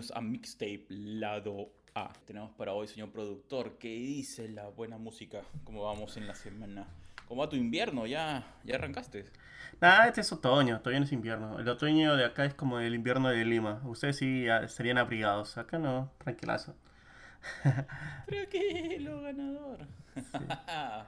bienvenidos a Mixtape Lado A. Tenemos para hoy, señor productor, ¿qué dice la buena música? ¿Cómo vamos en la semana? ¿Cómo va tu invierno? ¿Ya, ya arrancaste? Nada, este es otoño, todavía no es invierno. El otoño de acá es como el invierno de Lima. Ustedes sí estarían abrigados, acá no, tranquilazo. Tranquilo, ganador.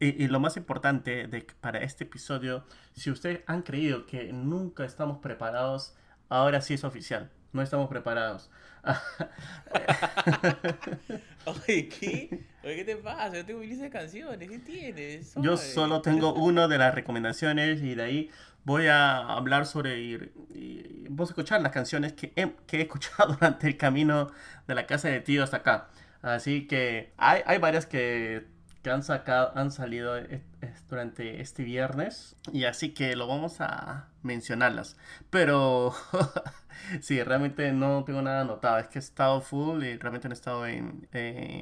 Y, y lo más importante de, para este episodio, si ustedes han creído que nunca estamos preparados, ahora sí es oficial. No estamos preparados. Oye, ¿qué? Oye, ¿qué te pasa? Yo tengo mi lista de canciones. ¿Qué tienes? Yo solo tengo una de las recomendaciones y de ahí voy a hablar sobre y, a escuchar las canciones que he, que he escuchado durante el camino de la casa de tío hasta acá. Así que hay, hay varias que, que han sacado, han salido durante este viernes y así que lo vamos a mencionarlas. Pero sí, realmente no tengo nada anotado. Es que he estado full y realmente no he estado en,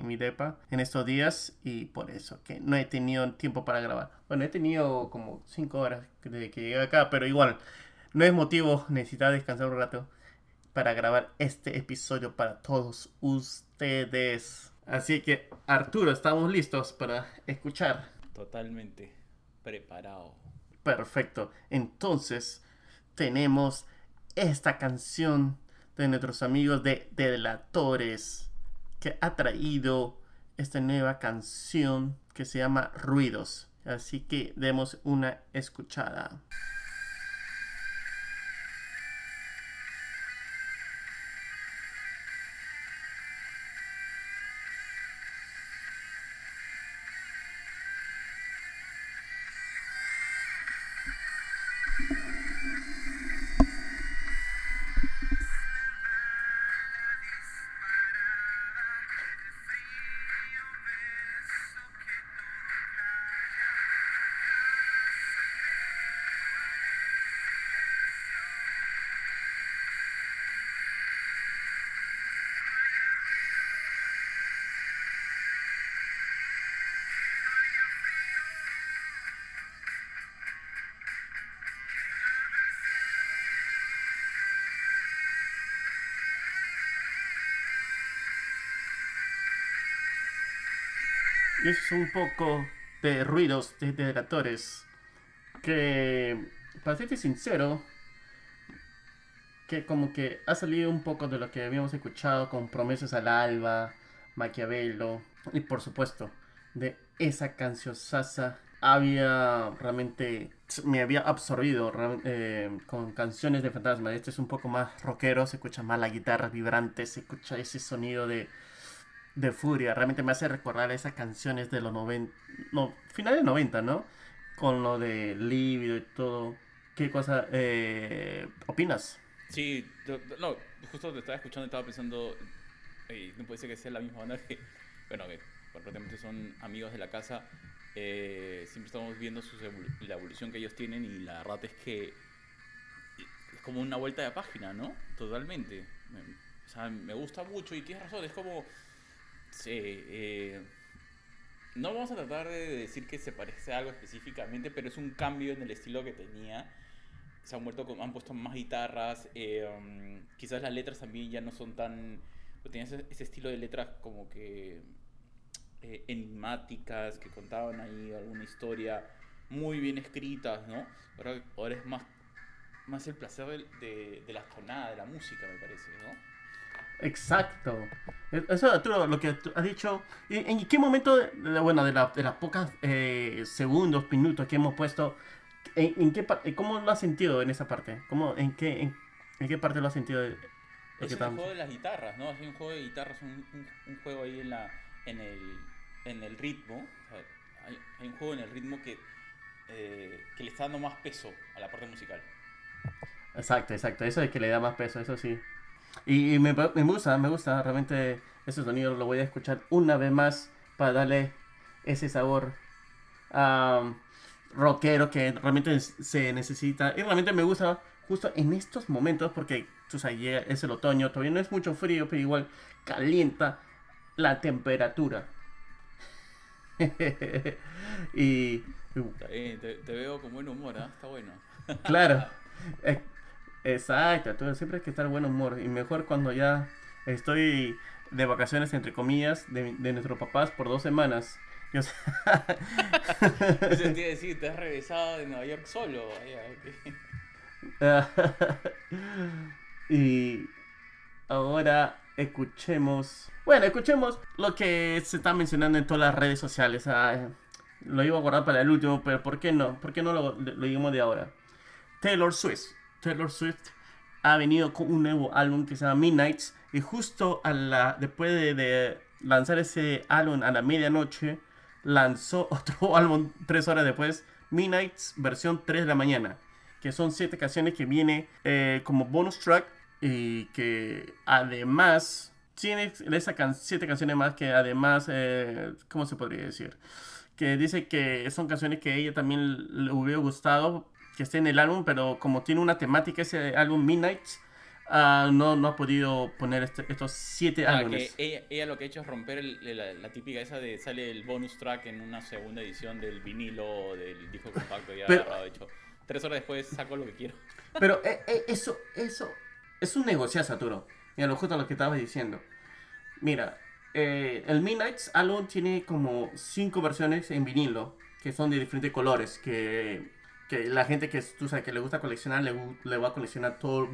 mi depa en estos días y por eso que no he tenido tiempo para grabar. Bueno, he tenido como 5 horas desde que llegué acá, pero igual no es motivo necesitar descansar un rato para grabar este episodio para todos ustedes. Así que Arturo, estamos listos para escuchar. Totalmente preparado. Perfecto. Entonces, tenemos esta canción de nuestros amigos de Delatores que ha traído esta nueva canción que se llama Ruidos. Así que demos una escuchada. Y es un poco de ruidos de Delatores que, para serte sincero, que como que ha salido un poco de lo que habíamos escuchado con Promesas al Alba, Maquiavelo y por supuesto de esa canción Sasa había realmente me había absorbido eh, con canciones de fantasma. Este es un poco más rockero se escucha más la guitarra vibrante se escucha ese sonido de de furia realmente me hace recordar esas canciones de los 90 no finales 90 no con lo de lívido y todo qué cosa eh, opinas Sí, yo- no, justo te estaba escuchando y estaba pensando, "Ey, no puede ser que sea la misma banda que, bueno, que prácticamente son amigos de la casa, eh, siempre estamos viendo sus evolu- la evolución que ellos tienen y la verdad es que es como una vuelta de página, ¿no? Totalmente. Me, o sea, me gusta mucho y tienes razón, es como, sí, eh, no vamos a tratar de decir que se parece a algo específicamente, pero es un cambio en el estilo que tenía. Se han con- han puesto más guitarras eh, um, quizás las letras también ya no son tan pero tenían ese, estilo de letras como que eh, enigmáticas que contaban ahí alguna historia muy bien escritas no ahora, es más más el placer del- de, de la tonada de la música me parece no Exacto. E- Eso, Arturo, lo que has dicho. ¿En, qué momento, bueno, de, la- de las pocas eh, segundos, minutos que hemos puesto, en, en qué par- cómo lo has sentido en esa parte? ¿Cómo, en, qué, en, en qué parte lo has sentido? lo que es el estamos- juego de las guitarras no hay un juego de guitarras un, un, un juego ahí en la en el en el ritmo o sea, hay, hay un juego en el ritmo que eh, que le está dando más peso a la parte musical Exacto, exacto. Eso es que le da más peso, eso sí. Y, y me, me gusta, me gusta. Realmente ese sonido lo voy a escuchar una vez más para darle ese sabor am, rockero que realmente se necesita. Y realmente me gusta justo en estos momentos porque tú sabes, llega- es el otoño, todavía no es mucho frío, pero igual calienta la temperatura. y Está bien, te, te veo con buen humor, ¿ah? Está bueno. claro, eh, Exacto, tú siempre hay que estar buen humor. Y mejor cuando ya estoy de vacaciones, entre comillas, de, de nuestros papás por dos semanas. Yo Eso te iba a decir, te has regresado de Nueva York solo. y ahora escuchemos. Bueno, escuchemos lo que se está mencionando en todas las redes sociales. Ah, lo iba a guardar para el último, pero ¿por qué no? ¿Por qué no lo, lo digamos de ahora? Taylor Swift. Taylor Swift ha venido con un nuevo álbum que se llama Midnights. Y justo a la, después de, lanzar ese álbum a la medianoche, lanzó otro álbum tres horas después, Midnights versión 3 de la mañana. Que son siete canciones que viene eh, como bonus track. Y que además tiene siete canciones más que además, eh, ¿cómo se podría decir? Que dice que son canciones que ella también le hubiera gustado que esté en el álbum, pero como tiene una temática ese álbum Midnights, ah, no, no ha podido poner este- estos siete Ah, que álbumes. ella, ella lo que ha hecho es romper el- la, la típica esa de sale el bonus track en una segunda edición del vinilo del disco compacto ya Pero- agarrado, hecho. Tres horas después saco lo que quiero. Pero eh, eh, eso, eso, es un negociazo, Arturo. Mira, lo justo lo que estabas diciendo. Mira, eh, el Midnights álbum tiene como cinco versiones en vinilo, que son de diferentes colores, que, que la gente que tú sabes que le gusta coleccionar, le, le va a coleccionar todo,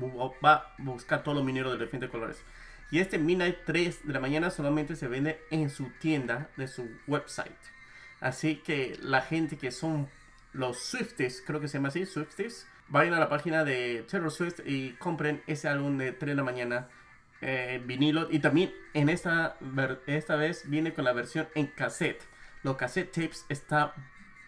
va a buscar todos los vinilos de diferentes colores. Y este Midnight 3 de la mañana solamente se vende en su tienda de su website. Así que la gente que son los Swifties, creo que se llama así, Swifties, vayan a la página de Taylor Swift y compren ese álbum de 3 de la mañana eh, vinilo. Y también en esta, esta vez viene con la versión en cassette. Los cassette tapes está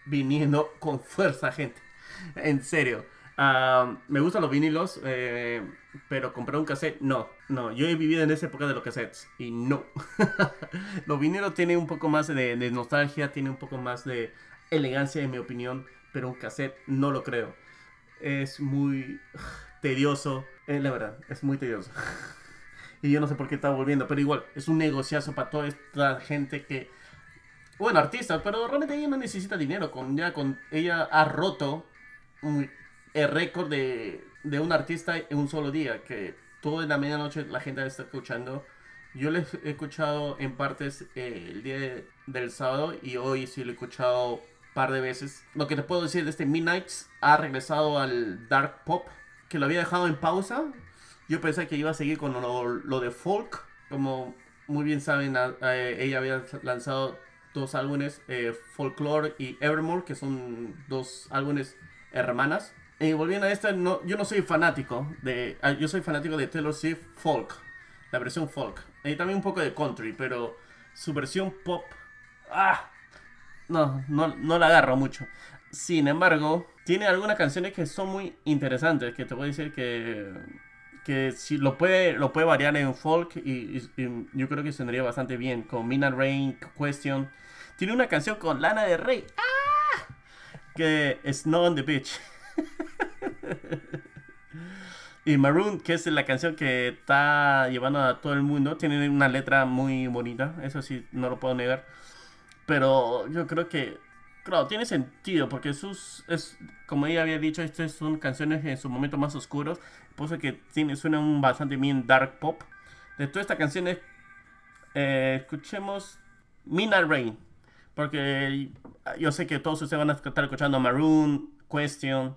viniendo con fuerza, gente. En serio. Ah, me gustan los vinilos, eh, pero comprar un cassette, no. No, yo he vivido en esa época de los cassettes y no. los vinilos tienen un poco más de, nostalgia, tienen un poco más de elegancia, en mi opinión, pero un cassette no lo creo. Es muy tedioso, eh, la verdad, es muy tedioso. y yo no sé por qué está volviendo, pero igual, es un negociazo para toda esta gente que bueno, artistas, pero realmente ella no necesita dinero. Con, ya con ella ha roto un- el récord de, de un artista en un solo día. Que toda la medianoche la gente está escuchando. Yo les he escuchado en partes eh, el día de- del sábado y hoy sí lo he escuchado un par de veces. Lo que te puedo decir de este Midnights ha regresado al dark pop, que lo había dejado en pausa. Yo pensé que iba a seguir con lo, lo de folk. Como muy bien saben, a- a- ella había lanzado dos álbumes, eh, Folklore y Evermore, que son dos álbumes hermanas. Y volviendo a esta, no, yo no soy fanático de. ah, Yo soy fanático de Taylor Swift Folk, la versión folk. Y también un poco de country, pero su versión pop. ¡Ah! No, no, no la agarro mucho. Sin embargo, tiene algunas canciones que son muy interesantes, que te voy a decir que que si lo puede lo puede variar en folk y, yo creo que sonaría bastante bien con Midnight Rain Question tiene una canción con Lana de Rey. Que Snow on the Beach. Y Maroon que es la canción que está llevando a todo el mundo tiene una letra muy bonita eso sí no lo puedo negar. Pero yo creo que Claro, tiene sentido porque sus es como ella había dicho, estas son canciones en sus momentos más oscuros, por eso que tiene suena un bastante bien dark pop. De todas estas canciones eh, escuchemos Midnight Rain, porque yo sé que todos ustedes van a estar escuchando Maroon, Question,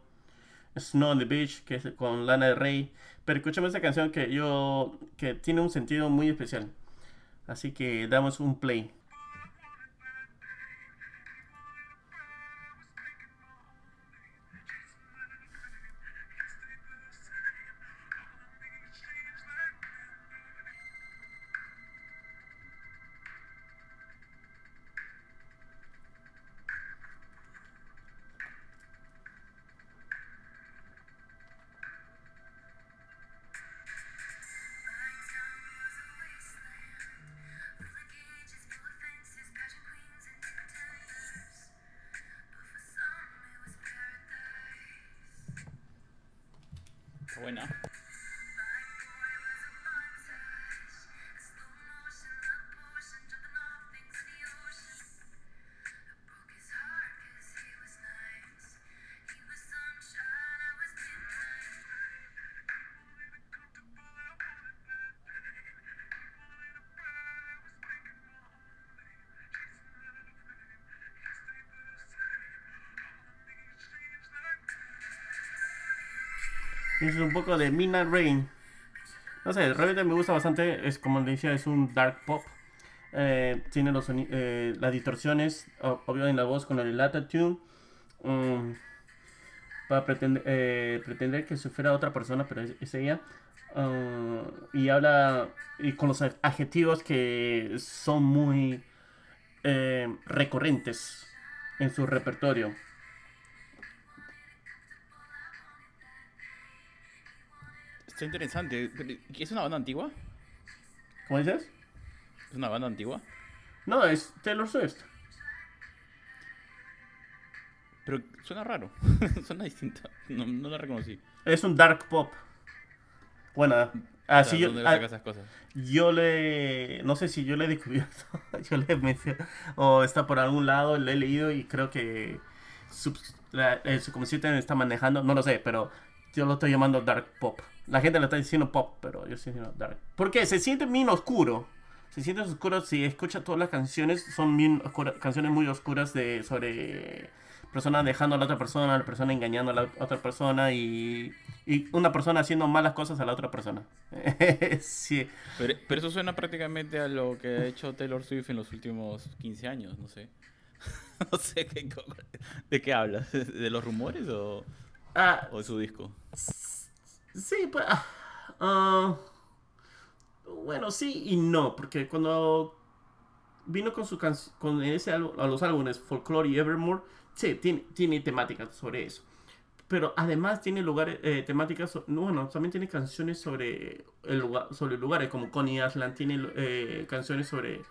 Snow on the Beach, que es con Lana del Rey, pero escuchemos esta canción que yo que tiene un sentido muy especial. Así que damos un play. Buena. Es un poco de Midnight Rain. No sé, realmente me gusta bastante. Es como le decía, es un dark pop. Eh, tiene los eh, las distorsiones, obvio en la voz con el lata tune. Um, para pretender, eh, pretender que se fuera otra persona, pero es, ella. Uh, y habla y con los adjetivos que son muy eh, recurrentes en su repertorio. Está interesante. ¿Es una banda antigua? ¿Cómo dices? ¿Es una banda antigua? No, es Taylor Swift. Pero suena raro. suena distinta. No, no, la reconocí. Es un dark pop. Bueno, así yo. ¿Dónde esas cosas? Yo le. No sé si yo le he descubierto. yo le he. O está por algún lado, le he leído y creo que. Su, la, el está manejando. No lo sé, pero yo lo estoy llamando dark pop. La gente le está diciendo pop, pero yo estoy diciendo dark. Porque se siente bien oscuro. Se siente oscuro si escucha todas las canciones. Son bien canciones muy oscuras de sobre personas dejando a la otra persona, la persona engañando a la otra persona y, y una persona haciendo malas cosas a la otra persona. sí. Pero, pero, eso suena prácticamente a lo que ha hecho Taylor Swift en los últimos 15 años, no sé. no sé qué, de qué hablas, de los rumores o, ah, o de su disco. Sí, pues. Uh, bueno, sí y no, porque cuando vino con su con ese a los álbumes Folklore y Evermore, sí, tiene, tiene temáticas sobre eso. Pero además tiene lugares, eh, temáticas, bueno, también tiene canciones sobre el lugar, sobre lugares, como Connie Island tiene eh, canciones sobre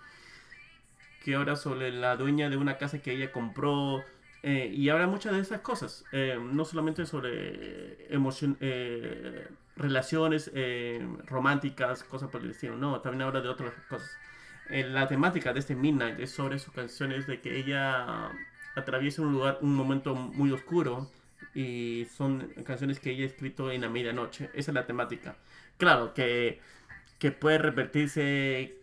que ahora sobre la dueña de una casa que ella compró, eh, y habla muchas de esas cosas, eh, no solamente sobre emoción, eh, relaciones románticas, cosas por el estilo, no, también habla de otras cosas. la temática de este Midnight es sobre sus canciones de que ella atraviesa un lugar, un momento muy oscuro y son canciones que ella ha escrito en la medianoche. Esa es la temática. Claro que, que puede repetirse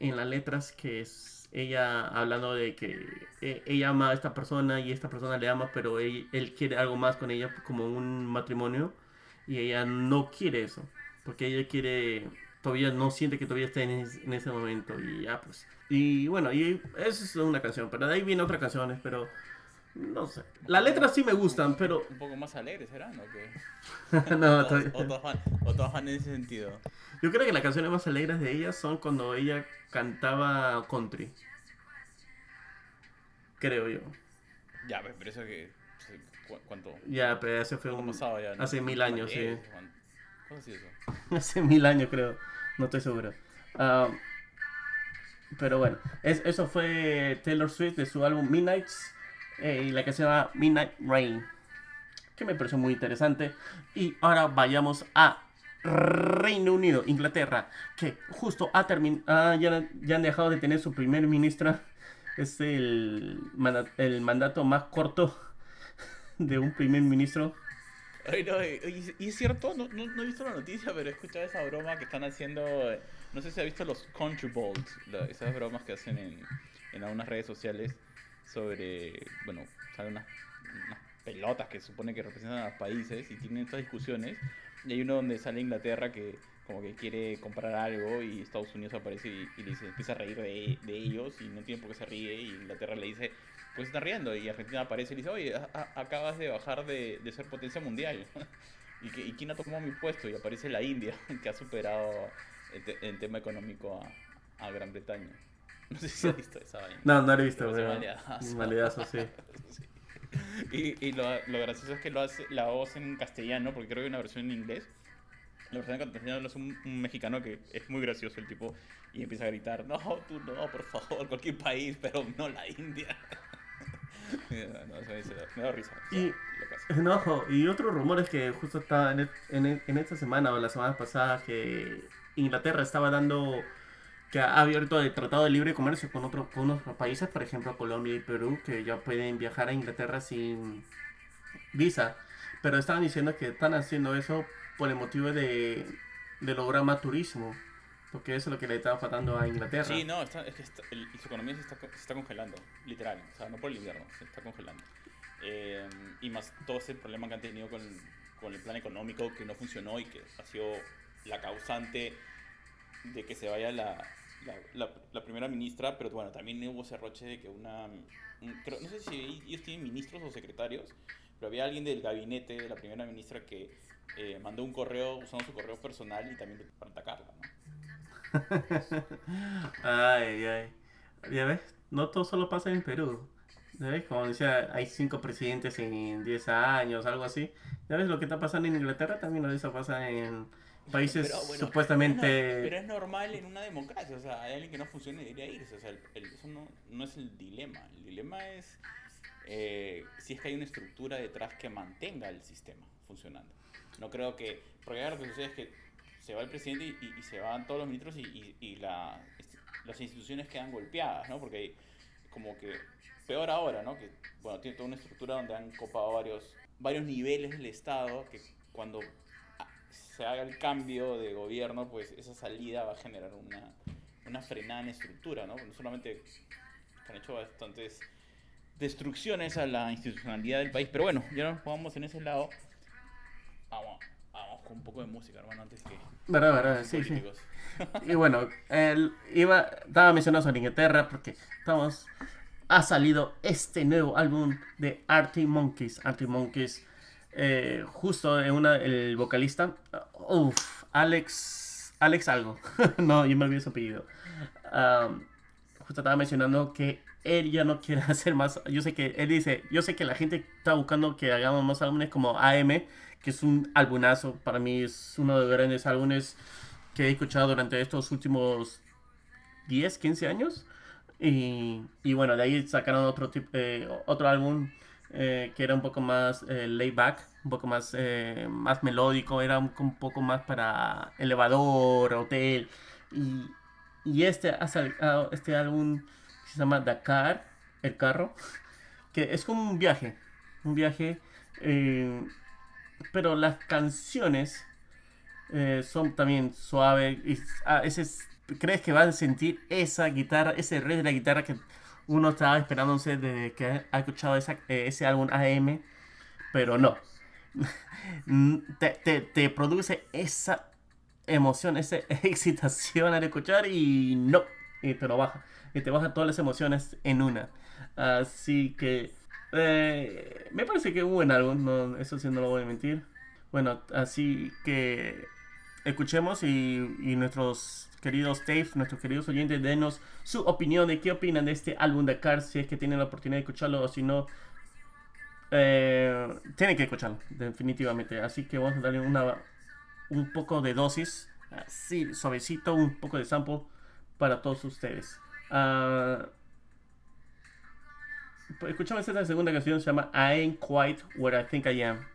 en las letras que es ella hablando de que e, ella ama a esta persona y esta persona le ama, pero él, quiere algo más con ella como un matrimonio y ella no quiere eso, porque ella quiere, todavía no siente que todavía está en, ese momento y ya pues. Y bueno, y esa es una canción, pero de ahí viene otras canciones, pero no sé. Las letras sí me gustan, pero... Un poco más alegres serán, ¿o qué? no, todavía... O todas van en ese sentido. Yo creo que las canciones más alegres de ella son cuando ella cantaba country. Creo yo. Ya, pero eso que. ¿Cuánto? Ya, pero ese fue un. hace mil años, sí. ¿Cómo es eso? hace mil años, creo. No estoy seguro. Ah, pero bueno, es, eso fue Taylor Swift de su álbum Midnights eh, y la que se llama Midnight Rain, que me pareció muy interesante. Y ahora vayamos a Reino Unido, Inglaterra, que justo ha terminado, ya, ya, han dejado de tener su primer ministra. Es el, el mandato más corto de un primer ministro. Ay, no, y, es cierto, no, no, he visto la noticia, pero he escuchado esa broma que están haciendo. No sé si ha visto los country balls, esas bromas que hacen en, en algunas redes sociales sobre. Bueno, salen unas, unas pelotas que supone que representan a los países y tienen estas discusiones y hay uno donde sale Inglaterra que como que quiere comprar algo y Estados Unidos aparece y, le dice, empieza a reír de, de, ellos y no tiene por qué se ríe y Inglaterra le dice, pues está riendo y Argentina aparece y le dice, oye, acabas de bajar de, de ser potencia mundial. ¿Y, que, ¿Y quién ha tomado mi puesto? Y aparece la India, que ha superado en, tema económico a, a, Gran Bretaña. No sé si has visto esa vaina. No, no lo he visto. Pero maleazo, sí. sí. Y, y lo, lo, gracioso es que lo hace la voz en castellano, porque creo que hay una versión en inglés. La versión en castellano lo hace un, mexicano que es muy gracioso el tipo y empieza a gritar, no, tú no, por favor, cualquier país, pero no la India. no, me da risa. Y, no, y otro rumor es que justo estaba en, en, en esta semana o la semana pasada que Inglaterra estaba dando que ha abierto el Tratado de Libre Comercio con, otro, con otros países, por ejemplo Colombia y Perú, que ya pueden viajar a Inglaterra sin visa. Pero estaban diciendo que están haciendo eso por el motivo de, de lograr más turismo. Porque eso es lo que le estaba faltando a Inglaterra. Sí, no, es que su economía se está, se está, congelando, literal. O sea, no por el invierno, se está congelando. Eh, y más todo ese problema que han tenido con, con el plan económico que no funcionó y que ha sido la causante de que se vaya la, la, la, primera ministra, pero bueno, también hubo ese roche de que una... no sé si ellos tienen ministros o secretarios, pero había alguien del gabinete de la primera ministra que eh, mandó un correo usando su correo personal y también para atacarla, ¿no? ay, ay. Ya ves, no todo solo pasa en Perú. ¿Ya ves? Como decía, hay cinco presidentes en 10 años, algo así. ¿Ya ves lo que está pasando en Inglaterra? También eso pasa en países supuestamente... Pero es normal en una democracia, o sea, hay alguien que no funcione y debería irse, o sea, eso no, no, es el dilema, el dilema es eh, si es que hay una estructura detrás que mantenga el sistema funcionando. No creo que, porque lo que sucede es que se va el presidente y, se van todos los ministros y, y la, las instituciones quedan golpeadas, ¿no? Porque como que peor ahora, ¿no? Que, bueno, tiene toda una estructura donde han copado varios, varios niveles del Estado que cuando se haga el cambio de gobierno, pues esa salida va a generar una, una frenada en estructura, ¿no? No solamente han hecho bastantes destrucciones a la institucionalidad del país, pero bueno, ya nos jugamos en ese lado. Vamos, vamos con un poco de música, hermano, antes que... Verdad, verdad, sí, sí. y bueno, iba, estaba mencionando sobre Inglaterra porque estamos... Ha salido este nuevo álbum de Artie Monkeys. Artie Monkeys eh, justo una, el vocalista, Alex, Alex algo, no, yo me olvidé su apellido. justo estaba mencionando que él ya no quiere hacer más, yo sé que él dice, yo sé que la gente está buscando que hagamos más álbumes como AM, que es un álbumazo, para mí es uno de los grandes álbumes que he escuchado durante estos últimos 10, 15 años. Y, y bueno, de ahí sacaron otro, eh, otro álbum eh, que era un poco más eh, laid back, un poco más, eh, más melódico, era un, poco más para elevador, hotel. Y, y este, este álbum se llama Dakar, el carro, que es como un viaje, un viaje, pero las canciones son también suaves y a veces crees que vas a sentir esa guitarra, ese red de la guitarra que uno estaba esperándose desde que ha escuchado eh, ese álbum AM, pero no. te, te, produce esa emoción, esa excitación al escuchar y no, y te lo baja. Y te baja todas las emociones en una. Así que eh, me parece que es un buen álbum, no, eso sí no lo voy a mentir. Bueno, así que escuchemos y, y nuestros queridos Dave, nuestros queridos oyentes, denos su opinión de qué opinan de este álbum de Cars, si es que tienen la oportunidad de escucharlo o si no, eh, tienen que escucharlo, definitivamente. Así que vamos a darle una, un poco de dosis, así suavecito, un poco de sample para todos ustedes. Uh, escuchamos esta segunda canción, se llama I Ain't Quite Where I Think I Am.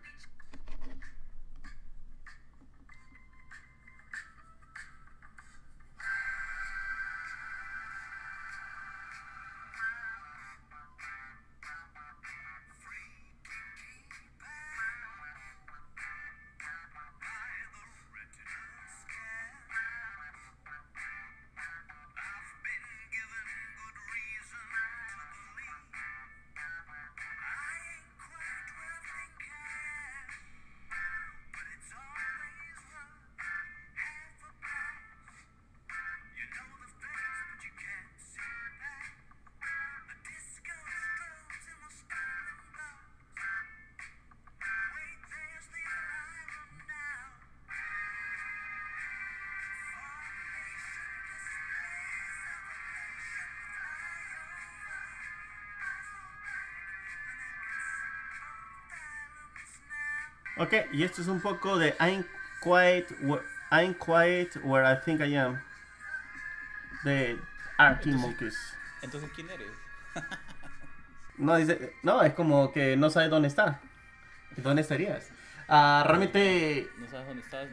Ok, y esto es un poco de I'm quiet, I'm quiet where I think I am. De Arctic Monkeys. Entonces, ¿quién eres? no, dice, no, es como que no sabes dónde está. ¿Dónde estarías? Uh, realmente. No sabes dónde estás,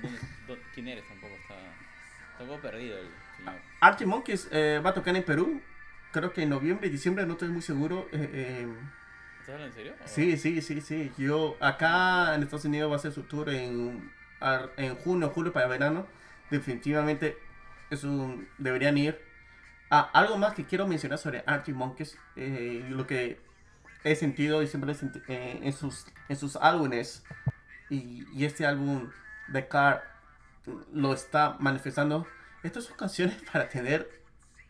quién eres tampoco. Está, está un poco perdido el señor. Arctic Monkeys eh, va a tocar en Perú. Creo que en noviembre, diciembre, no estoy muy seguro. Eh, eh, ¿Estás en serio? Sí, sí, sí, sí. Yo acá en Estados Unidos va a ser su tour en, en junio, julio para verano. Definitivamente eso deberían ir. Ah, algo más que quiero mencionar sobre Arctic Monkeys, eh, lo que he sentido y siempre he sentido, eh, en, sus, en sus álbumes, y, y este álbum The Car lo está manifestando. Estas son canciones para tener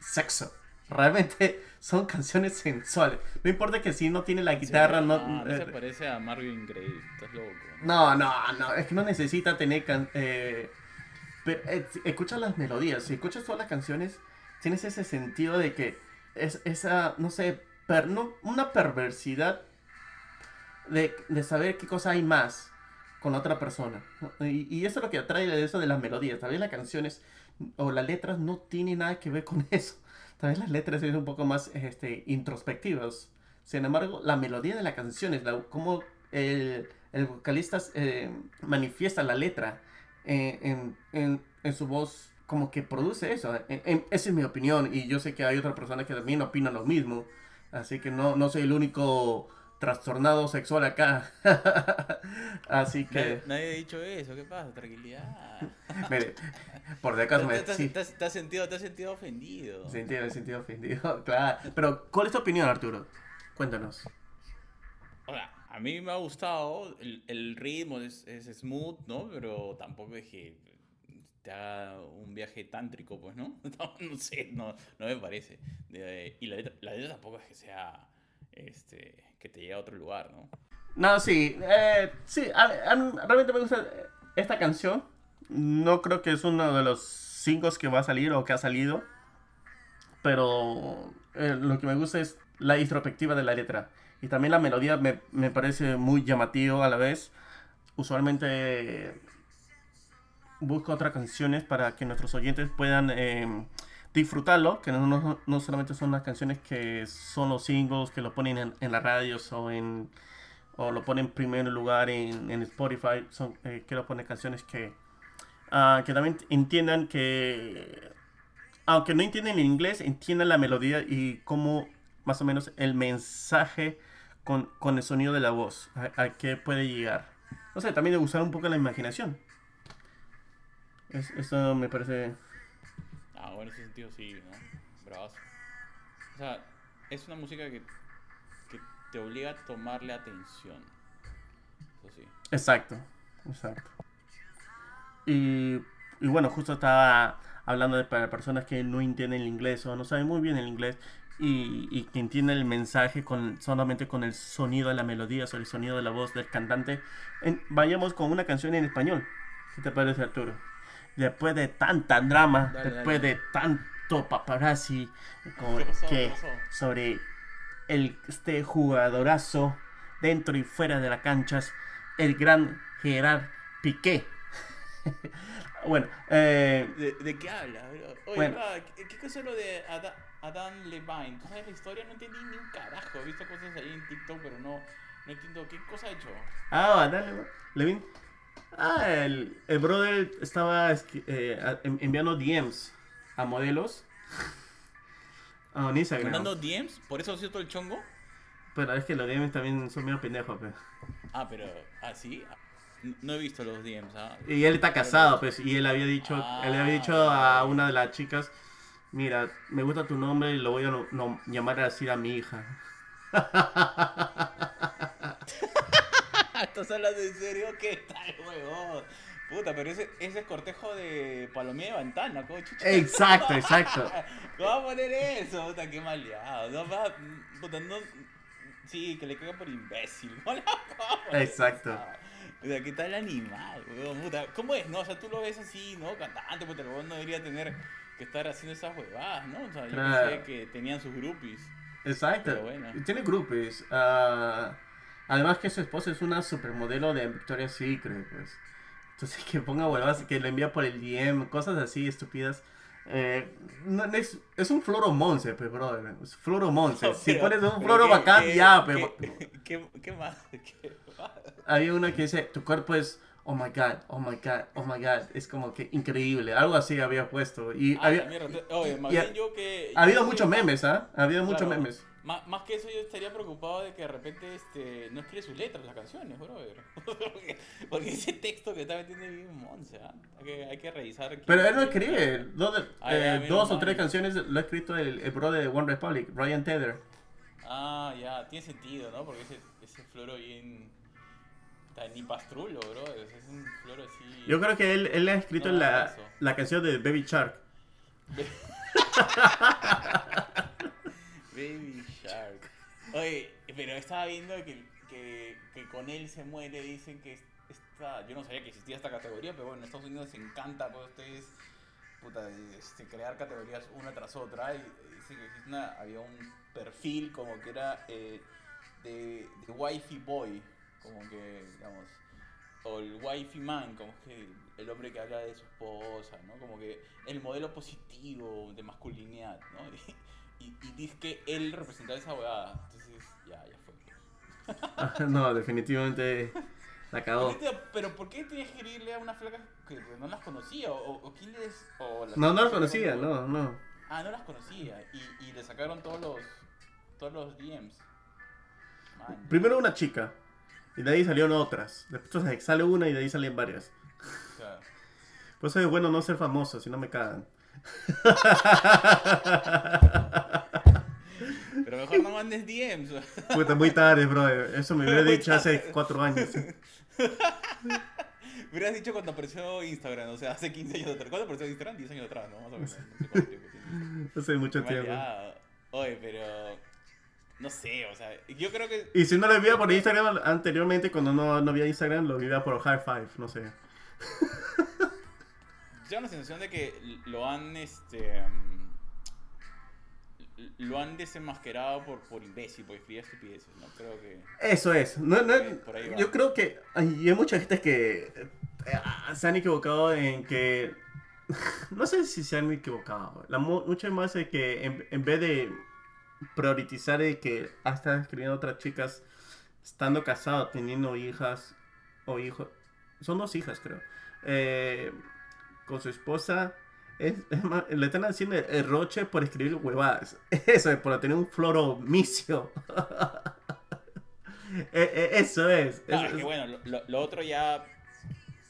sexo. Realmente son canciones sensuales. No importa que si no tiene la guitarra, no. no, no se eh, parece a Marvin Gaye, estás loco. no, no, no, es que no necesita tener. can- eh, pero, eh, si escuchas las melodías, si escuchas todas las canciones, tienes ese sentido de que es esa, no sé, per- no- una perversidad de, de saber qué cosa hay más con la otra persona. y eso es lo que atrae de eso de las melodías. Tal vez las canciones o las letras no tienen nada que ver con eso. Tal vez las letras son un poco más este, introspectivas. Sin embargo, la melodía de las canciones, la, cómo el, el vocalista eh, manifiesta la letra eh, en, en- en su voz, como que produce eso. En- esa es mi opinión y yo sé que hay otras personas que también opinan lo mismo. Así que no, no soy el único trastornado sexual acá. Así que, nadie ha dicho eso, ¿qué pasa? Tranquilidad. mire, por de acaso me... ¿Te, te- sí. te- te has sentido, te has sentido ofendido. Sentido, me he sentido ofendido, claro. Pero, ¿cuál es tu opinión, Arturo? Cuéntanos. Sea, a mí me ha gustado, el, el ritmo es, es smooth, ¿no? Pero tampoco es que te haga un viaje tántrico, pues, ¿no? No, no sé, no, no me parece. De- y la letra, la letra tampoco es que sea, este, que te llegue a otro lugar, ¿no? No, sí, eh, sí, realmente me gusta esta canción. No creo que es uno de los singles que va a salir o que ha salido. Pero eh, lo que me gusta es la introspectiva de la letra. Y también la melodía me, me parece muy llamativo a la vez. Usualmente busco otras canciones para que nuestros oyentes puedan eh, disfrutarlo, que no, no- no solamente son las canciones que son los singles que lo ponen en, en las radios o en o lo ponen en primer lugar en, Spotify. Son, eh, quiero poner canciones que, ah, que también entiendan que, aunque no entienden el inglés, entiendan la melodía y cómo más o menos el mensaje con, con el sonido de la voz, a, qué puede llegar. No sé, también de usar un poco la imaginación. Es- eso me parece... Ah, bueno, en ese sentido sí, ¿no? Bravazo. O sea, es una música que, que te obliga a tomarle atención. Eso sí. Exacto, exacto. Y, y bueno, justo estaba hablando de para personas que no entienden el inglés o no saben muy bien el inglés y, y que entienden el mensaje con solamente con el sonido de la melodía o el sonido de la voz del cantante. Vayamos con una canción en español. ¿Qué te parece, Arturo? Después de tanta drama, Dale, después dale. de tanto paparazzi como que sobre el, este jugadorazo dentro y fuera de las canchas, el gran Gerard Piqué. bueno, eh, ¿De, de qué habla? Oye, Bueno. bra, ¿qué, qué cosa es lo de Ada- Adam Levine? ¿Tú sabes la historia? No entendí ni un carajo. He visto cosas ahí en TikTok, pero no, no entiendo qué cosa ha hecho. ah, dale, Levin. Ah, el, el brother estaba esqui- eh, enviando DMs a modelos a en Instagram. ¿Mandando DMs? ¿Por eso ha sido todo el chongo? Pero es que los DMs también son medio pendejos. Ah, pero, ¿ah, sí? Ah, No he visto los DMs, ¿ah? Y él está casado, pues, y él había dicho, él había dicho a una de las chicas, mira, me gusta tu nombre y lo voy a no- no- llamar así a mi hija. ¿Estás hablando en serio? ¿Qué tal, huevón? Puta, pero ese, ese es cortejo de Palomía de Ventana, ¿cómo chucha? Exacto, exacto. ¿Cómo va a poner eso? Puta, qué maleado. No va, puta, no. Sí, que le caiga por imbécil. ¿Cómo le va a poner Exacto. O sea, ¿qué tal animal, weón? Puta, ¿cómo es? No, o sea, tú lo ves así, ¿no? Cantante, puta, el huevón no debería tener que estar haciendo esas huevadas, ¿no? O sea, yo Claro. pensé que tenían sus groupies. Exacto. Bueno. Tiene grupos. ah, además que su esposa es una supermodelo de Victoria's Secret, pues. Entonces que ponga huevas, que le envía por el DM, cosas así estúpidas. Eh, no, no es, es un floro monce, pues, brother. Es floro monce. si Pero- pones un pero floro ¿qué- bacán, qué- ya, pues. ¿qué, qué, qué más? ¿Qué más? Había una que dice, tu cuerpo es, oh my god, oh my god, oh my god. Es como que increíble. Algo así había puesto. Y Ah, había, mierda. Oye, más y bien yo que. ha habido muchos memes, ¿ah? Ha habido muchos claro, memes. Más, más que eso, yo estaría preocupado de que de repente este, no escribe sus letras, las canciones, brother. porque, porque ese texto que está metiendo es bien monce, ¿ah? Hay que, hay que revisar. Pero él no escribe. Dos, de- eh, dos o tres canciones lo ha escrito el, el bro de One Republic, Ryan Tedder. Ah, ya, tiene sentido, ¿no? Porque ese, ese floro bien. Ni pastrulo, bro. Es, un flor así. Yo creo que él, él ha escrito No, la, eso. la canción de Baby Shark. Baby Oye, pero estaba viendo que, que, con él se muere, dicen que es- esta, yo no sabía que existía esta categoría, pero bueno, en Estados Unidos les encanta pues ustedes puta, este, crear categorías una tras otra y dicen que una, había un perfil como que era eh, de, de wifey boy, como que digamos, o el wifey man, como que el hombre que habla de su esposa, ¿no? Como que el modelo positivo de masculinidad, ¿no? y, y dice que él representaba esa huevada, entonces ya, ya fue. pues. no, definitivamente la ¿Por cagó. pero ¿por qué tienes que irle a una flaca que que no las conocía? ¿O, o quién les.? O las No, no las conocía, no, no. Ah, no las conocía. Y, y le sacaron todos los. Todos los DMs. Man, Primero una chica. Y de ahí salieron otras. Después sale una y de ahí salen varias. o sea, Por eso es bueno no ser famoso, si no me cagan. Pero mejor no mandes DMs. Puta, muy tarde, bro. Eso me hubiera dicho hace cuatro años. Me hubieras dicho cuando apareció Instagram, o sea, hace 15 años atrás. ¿Cuándo apareció Instagram? 10 años atrás, ¿no? Más o menos. No sé tiempo. Hace mucho tiempo. Oye, pero. No sé, o sea, yo creo que. Y si no lo vivía por Instagram anteriormente, cuando no, no había Instagram, lo vivía por High Five, no sé. Tengo la sensación de que lo han este lo han desenmascarado por, por imbécil, por escribir estupideces, ¿no? Creo que. Eso es. No, no, yo creo que hay, hay mucha gente que eh, se han equivocado en que... No sé si se han equivocado. La, mu- mucho más es que en, en vez de priorizar de que ah, están escribiendo otras chicas estando casado, teniendo hijas o hijos. Son dos hijas, creo. eh, con su esposa. Es, es más, le están haciendo el, roche por escribir huevadas. Eso es, por tener un floro misio. Eh, eh, Eso es. Claro, Eso es que bueno, lo- otro ya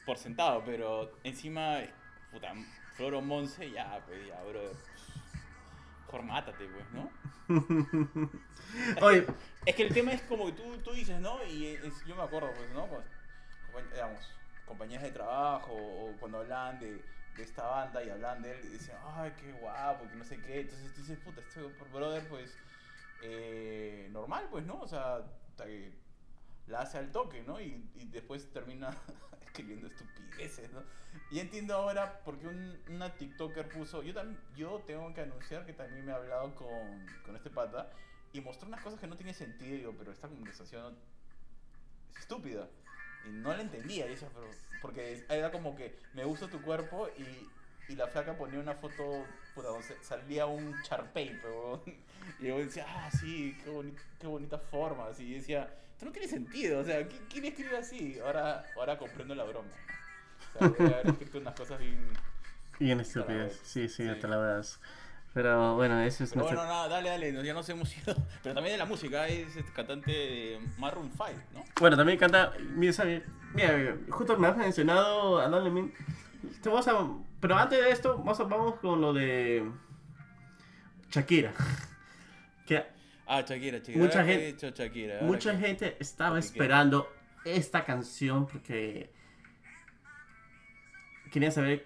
por sentado, pero encima, puta, Floro Monse, ya, pues, ya, bro. Formátate, pues, ¿no? Oye, Es que el tema es como que tú, tú dices, ¿no? Y es- yo me acuerdo, pues, ¿no? Pues, digamos, compañías de trabajo o cuando hablan de, de esta banda y hablan de él y decían, ay, qué guapo, que no sé qué. Entonces tú dices, puta, este brother, pues, eh, normal, pues, ¿no? O sea, que la hace al toque, ¿no? Y, después termina escribiendo estupideces, ¿no? Y entiendo ahora por qué un- una TikToker puso, yo, también yo tengo que anunciar que también me he hablado con, con este pata y mostró unas cosas que no tienen sentido, pero esta conversación es estúpida. Y no la entendía, y decía, pero, porque era como que me gusta tu cuerpo y, y la flaca ponía una foto, puta, donde salía un charpey, pero y yo decía, ah, sí, qué, boni- qué bonita forma, así, y decía, esto no tiene sentido, o sea, ¿qui- ¿quién escribe así? Ahora, ahora comprendo la broma. O sea, haber escrito unas cosas bien... bien estúpidas. Sí, sí, Sí. te la veas. Pero bueno, eso es Pero nuestro- bueno, nada, dale, dale, ya nos hemos ido. Pero también de la música, es este cantante de Maroon 5, ¿no? Bueno, también canta. Mira, justo me has mencionado a Min- Te a- pero antes de esto, vamos, a- vamos con lo de Shakira. Que Ah, Shakira, Shakira. Mucha gente- dicho Shakira. mucha que- gente estaba esperando esta canción porque quería saber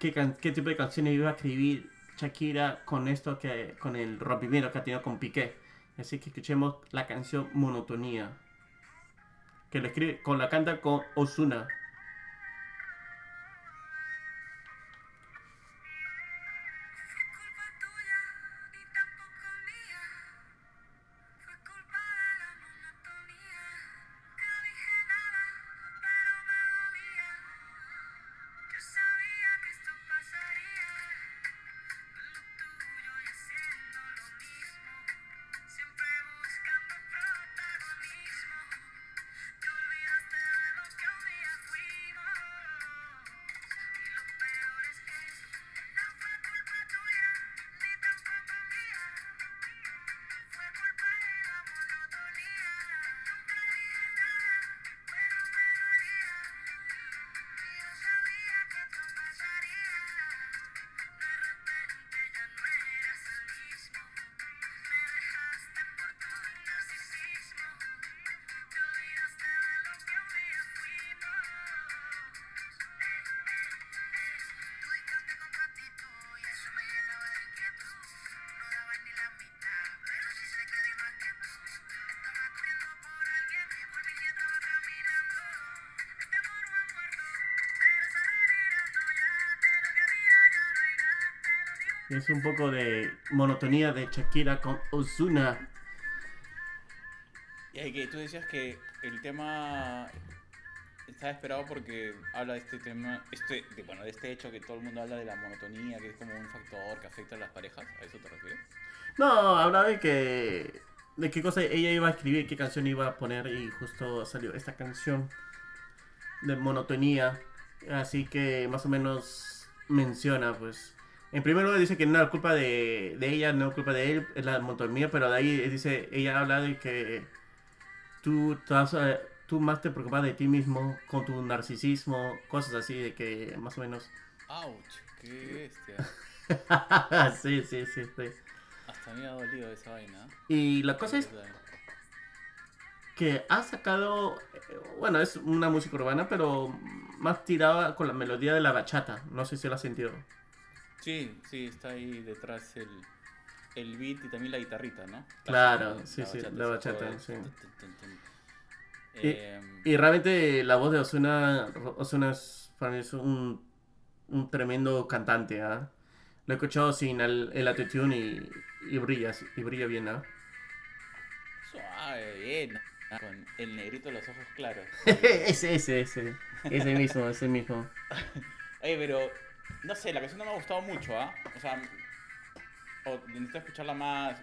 qué, can- qué tipo de canciones iba a escribir Shakira con esto que con el rompimiento que ha tenido con Piqué. Así que escuchemos la canción Monotonía. Que lo escribe, con la canta con Osuna. Es un poco de monotonía de Shakira con Ozuna. Y que tú decías que el tema está esperado porque habla de este tema, este, de, bueno, de este hecho que todo el mundo habla de la monotonía, que es como un factor que afecta a las parejas. ¿A eso te refieres? No, hablaba de que. de qué cosa ella iba a escribir, qué canción iba a poner, y justo salió esta canción de monotonía. Así que más o menos menciona, pues. En primer lugar dice que no es culpa de, de ella, no es culpa de él, es la monotonía, pero de ahí dice, ella habla de que tú, estás, tú más te preocupas de ti mismo, con tu narcisismo, cosas así, de que más o menos... ¡Auch! ¡Qué bestia! sí, sí, sí, sí. Hasta me ha dolido esa vaina. Y la cosa es que ha sacado, bueno, es una música urbana, pero más tirada con la melodía de la bachata. No sé si lo has sentido. Sí, sí, está ahí detrás el, el beat y también la guitarrita, ¿no? Claro, La sí, sí, la bachata, sí. Y- Em, Y realmente la voz de Ozuna, Ozuna es, para mí es un, un tremendo cantante, ¿ah? Lo he escuchado sin el, el autotune y, y brilla, y brilla bien, ¿ah? Suave, bien. ah, Con el negrito de los ojos claros. ese, ese, ese, ese mismo, ese mismo. Oye, pero no sé, la canción no me ha gustado mucho, ¿ah? O sea, o necesito escucharla más.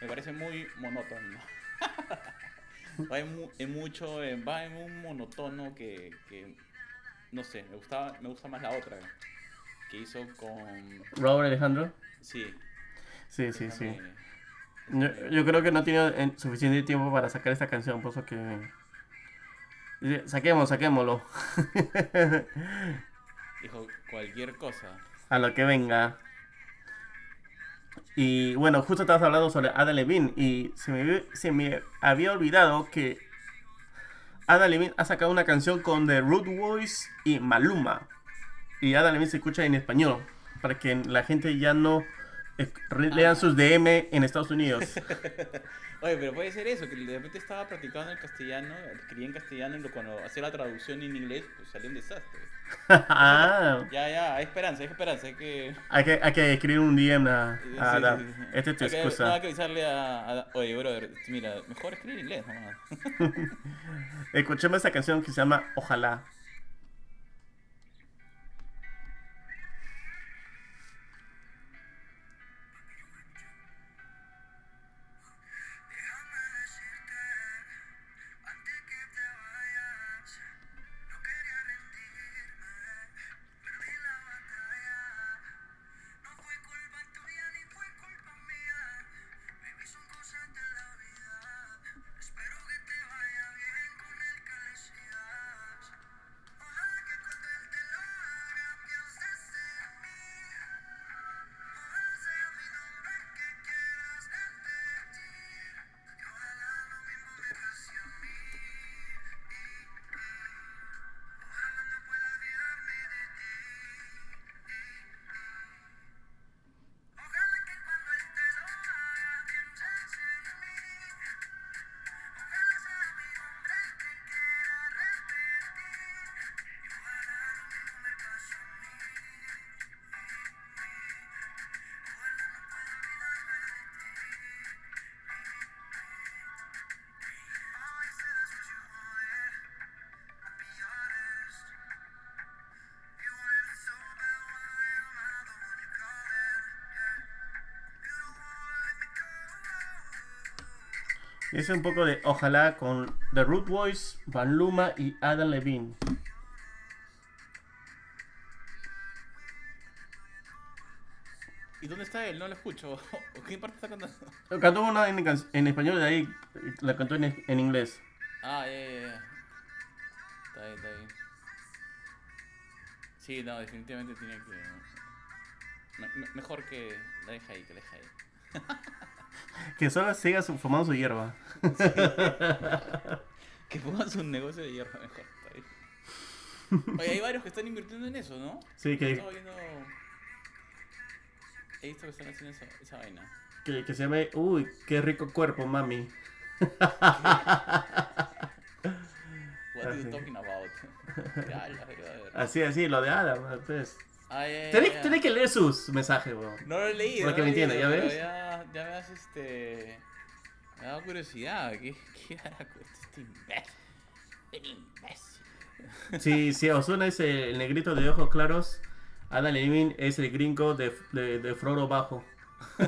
Me parece muy monótono. va en, mu- en mucho, en- va en un monotono que, que no sé, me gustaba, me gusta más la otra que hizo con Robert Alejandro. sí, Sí, sí, sí. déjame- Yo, creo que no tiene en- suficiente tiempo para sacar esta canción, por eso que... Dice, Saquemos, saquémoslo. dijo cualquier cosa. A lo que venga. Y bueno, justo estabas hablando sobre Ada Levine y se me, me había olvidado que Ada Levine ha sacado una canción con The Root Boys y Maluma. Y Ada Levine se escucha en español para que la gente ya no lean sus DM en Estados Unidos. Oye, pero puede ser eso, que de repente estaba practicando el castellano, escribía en castellano y cuando hacía la traducción en inglés, pues salió un desastre. ah, Ya, ya, hay esperanza, hay esperanza, hay que... hay que, hay que escribir un DM a, a Ada. sí, sí, sí. Esta es tu Hay que- excusa. hay que avisarle a, a- Oye, brother, mira, mejor escribir en inglés nomás. Escuchemos esta canción que se llama Ojalá. Es un poco de Ojalá con The Root Boys, Van Luma y Adam Levine. ¿Y dónde está él? No lo escucho. ¿O qué parte está cantando? Cantó una en, en español y de ahí la cantó en, en inglés. Ah, ya, ya, ya. Está ahí, está ahí. Sí, no, definitivamente tiene que... me- me- mejor que la deja ahí, que la deja ahí. Que solo siga su- fumando su hierba. Que pongan un negocio de hierro mejor. Oye, hay varios que están invirtiendo en eso, ¿no? Sí, que, Estaba viendo... He visto que están haciendo esa, esa vaina. que, que se llame Uy, qué rico cuerpo, mami. What are you talking about? Ya, la verdad. Así, así, lo de Adam, pues. Ay, ay, Tenés, ay, tenés que leer sus mensajes, weón. No lo he leído. Para que no me entienda, ¿ya ves? Ya, ya me has este. Me ha dado curiosidad. ¿Qué, qué hará con este imbécil? Un imbécil. Sí, sí, Osuna es el negrito de ojos claros. Adam Levine es el gringo de, de, de Frodo Bajo. Hay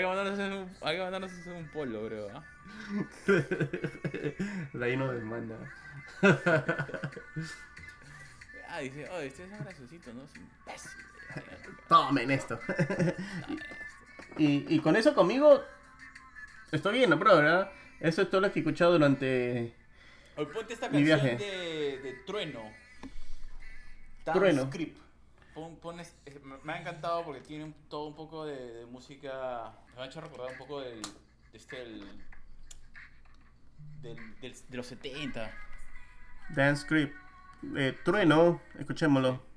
que mandarnos un, hay que mandarnos un, un polo, bro. ¿ah? De ahí nos demanda. Ah, dice, oh, este es un graciosito, ¿no? Es imbécil. Tomen esto. y, y con eso conmigo estoy bien, ¿no, bro? ¿verdad? Eso es todo lo que he escuchado durante... Hoy ponte esta Mi canción viaje. de, de Trueno. Trueno. Script. Pon, pones, eh, me me ha encantado porque tiene un- todo un poco de, de música. Me ha hecho recordar un poco del. de este. el- del, del- de los 70. Dance Script. Eh, trueno, escuchémoslo.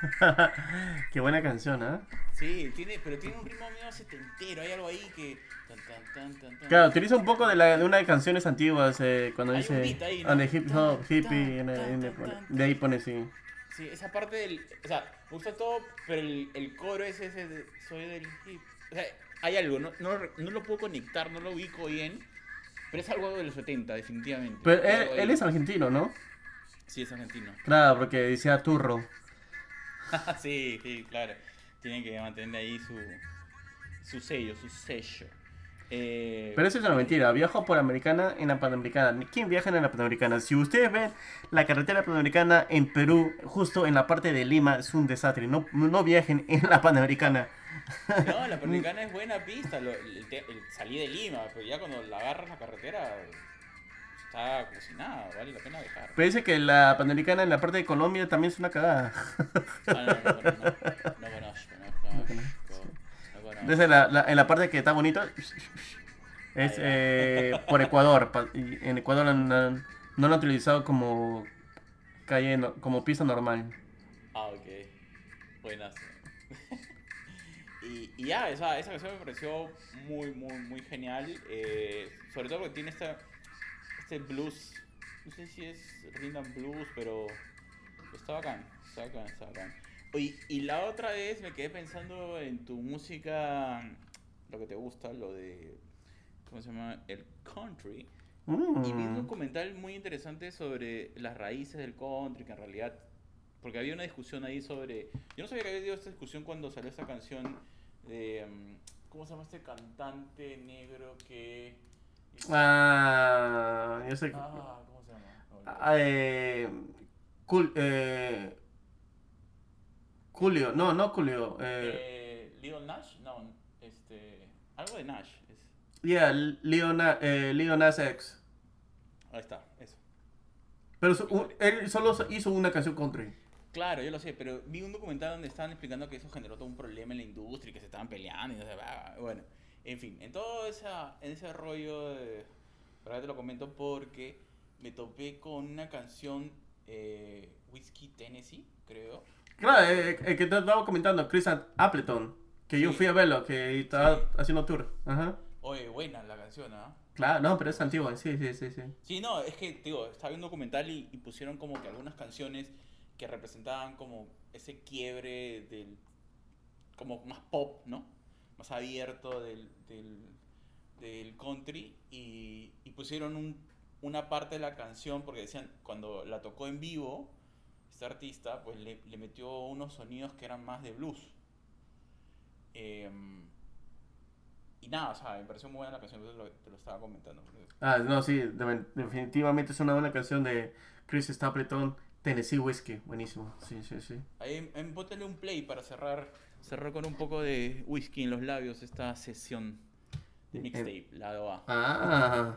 Qué buena canción, ¿ah? Sí, tiene, pero tiene un ritmo medio setentero. Hay algo ahí que. Tan, tan, tan, tan, tan. Claro, utiliza un poco de, la, de una de canciones antiguas eh, cuando Hay dice ahí, ¿no? on the hip hop, hippie, de ahí pone sí. Sí, esa parte del. O sea, me gusta todo, pero el, el coro es ese de. Soy del hip. O sea, hay algo, no, no, no lo puedo conectar, no lo ubico bien. Pero es algo de los 70, definitivamente. Pero él, él es argentino, ¿no? Sí, es argentino. Claro, porque decía turro. sí, sí, claro. Tienen que mantener ahí su, su sello, su sello. Eh, Pero eso es una mentira. Viajo por Americana en la Panamericana. ¿Quién viaja en la Panamericana? Si ustedes ven la carretera Panamericana en Perú, justo en la parte de Lima, es un desastre. No, no viajen en la Panamericana. No, la Panamericana es buena pista. lo- el, te- el- salí de Lima, pero ya cuando la agarras la carretera está cocinada, vale la pena dejar. Parece que la Panamericana en la parte de Colombia también es una cagada. Ah, no, no, no, no, no conozco, no conozco, no conozco, no conozco. Desde la, la- en la parte que está bonito es eh, por Ecuador. En Ecuador no, no- lo han utilizado como calle, no- como pista normal. Ah, ok. Buenas. y, y ya, esa, esa canción me pareció muy, muy, muy genial. eh, sobre todo porque tiene esta, este blues. No sé si es rhythm blues, pero está bacán. Está bacán, está bacán. Oye, y la otra vez me quedé pensando en tu música, lo que te gusta, lo de. ¿Cómo se llama? El country. Y vi un Mm. documental muy interesante sobre las raíces del country, que en realidad, porque había una discusión ahí sobre, yo no sabía que había habido esta discusión cuando salió esta canción de, mm, ¿cómo se llama este cantante negro que... Ah, yo sé. Ah, ¿cómo se llama? Ah, eh, Cul- eh, Julio, no, no Julio. Eh, Eh, Nash, no, este, algo de Nash, es- yeah, Leo, Na- eh, Leo Nas X. ahí está, eso. Pero un- él solo hizo una canción country. Claro, yo lo sé, pero vi un documental donde estaban explicando que eso generó todo un problema en la industria, y que se estaban peleando y no sé, bah, bueno, en fin, en todo esa, en ese rollo, de, ahora te lo comento porque me topé con una canción, eh, Whiskey Tennessee, creo. Claro, eh, el que te estaba comentando, Chris Appleton, que yo fui a verlo, que estaba Sí. haciendo tour. Ajá. Oye, buena la canción, ¿ah? Claro, no, pero es antigua, sí, sí, sí, sí. Sí, no, es que, digo, estaba viendo un documental y, y pusieron como que algunas canciones que representaban como ese quiebre del, como más pop, ¿no? Más abierto del, del, del country y, y pusieron un- una parte de la canción porque decían, cuando la tocó en vivo, este artista, pues le, le metió unos sonidos que eran más de blues. Em, y nada, o sea, me pareció muy buena la canción, entonces lo- te lo estaba comentando. Ah, no, sí, de- definitivamente es una buena canción de Chris Stapleton, Tennessee Whiskey, buenísimo, sí, sí, sí. Ahí, em, bótale un play para cerrar, cerrar con un poco de whisky en los labios esta sesión de En- mixtape, lado A. Ah,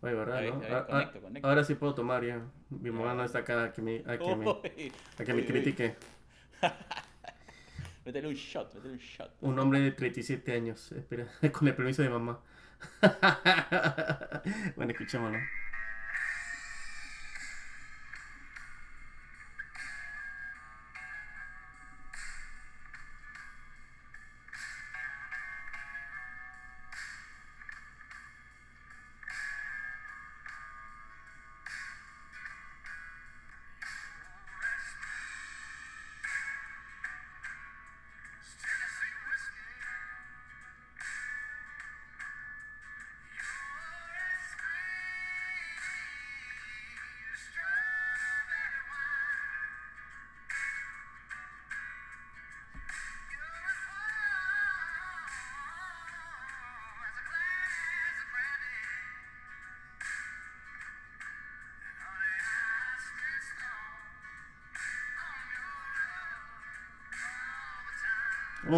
oye, ¿verdad? No? Ah, ah, conecto, conecto. ahora sí puedo tomar ya. Mi mamá no está acá a que me, a que me, a que me uy, critique. Métele un shot, métele un shot. Un hombre de 37 años, espera, con el permiso de mamá. bueno, escuchémoslo.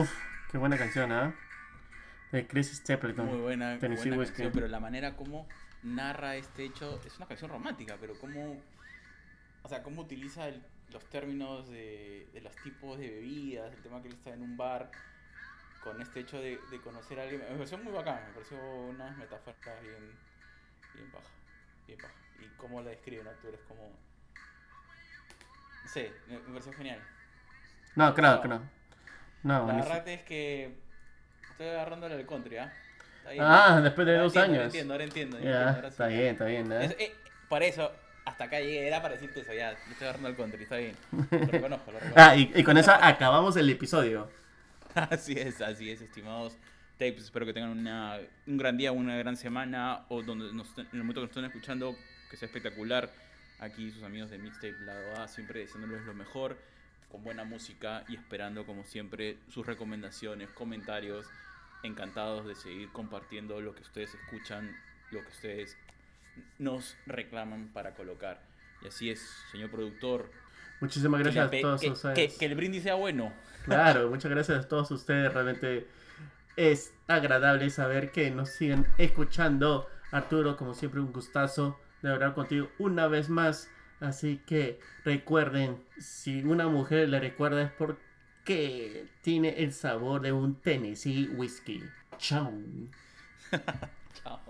Uf, qué buena canción, ¿ah? De Chris Stapleton. Muy buena, Tennessee buena canción, pero la manera como narra este hecho es una canción romántica, pero cómo, o sea, cómo utiliza el- los términos de, de los tipos de bebidas, el tema que él está en un bar, con este hecho de, de conocer a alguien, me pareció muy bacán, me pareció unas metáforas bien, bien baja, bien baja, y cómo la describe, ¿no? Tú eres como, no sé, me, me pareció genial. No, claro, claro. No, La verdad es que estoy agarrándole al country, ¿ah? Está bien. Ah, después de Ahora dos entiendo, años. Ahora entiendo, ahora entiendo. ya Ya, entiendo, ahora está sí. bien, está bien, ¿eh? Es- eh, por eso, hasta acá llegué, era para decirte eso, ya, le estoy agarrando al country, está bien. Lo reconozco, lo reconozco. Ah, y, y con eso acabamos el episodio. Así es, así es, estimados tapes. Espero que tengan una, un gran día, una gran semana, o donde nos, en el momento que nos estén escuchando, que sea espectacular. Aquí sus amigos de Mixtape Lado A, siempre deseándoles lo mejor, con buena música y esperando, como siempre, sus recomendaciones, comentarios. Encantados de seguir compartiendo lo que ustedes escuchan, lo que ustedes nos reclaman para colocar. Y así es, señor productor. Muchísimas gracias a todos que- ustedes. que- que el brindis sea bueno. Claro, muchas gracias a todos ustedes. Realmente es agradable saber que nos siguen escuchando. Arturo, como siempre, un gustazo de hablar contigo una vez más. Así que recuerden, si una mujer le recuerda es porque tiene el sabor de un Tennessee whiskey. Chao. Chao.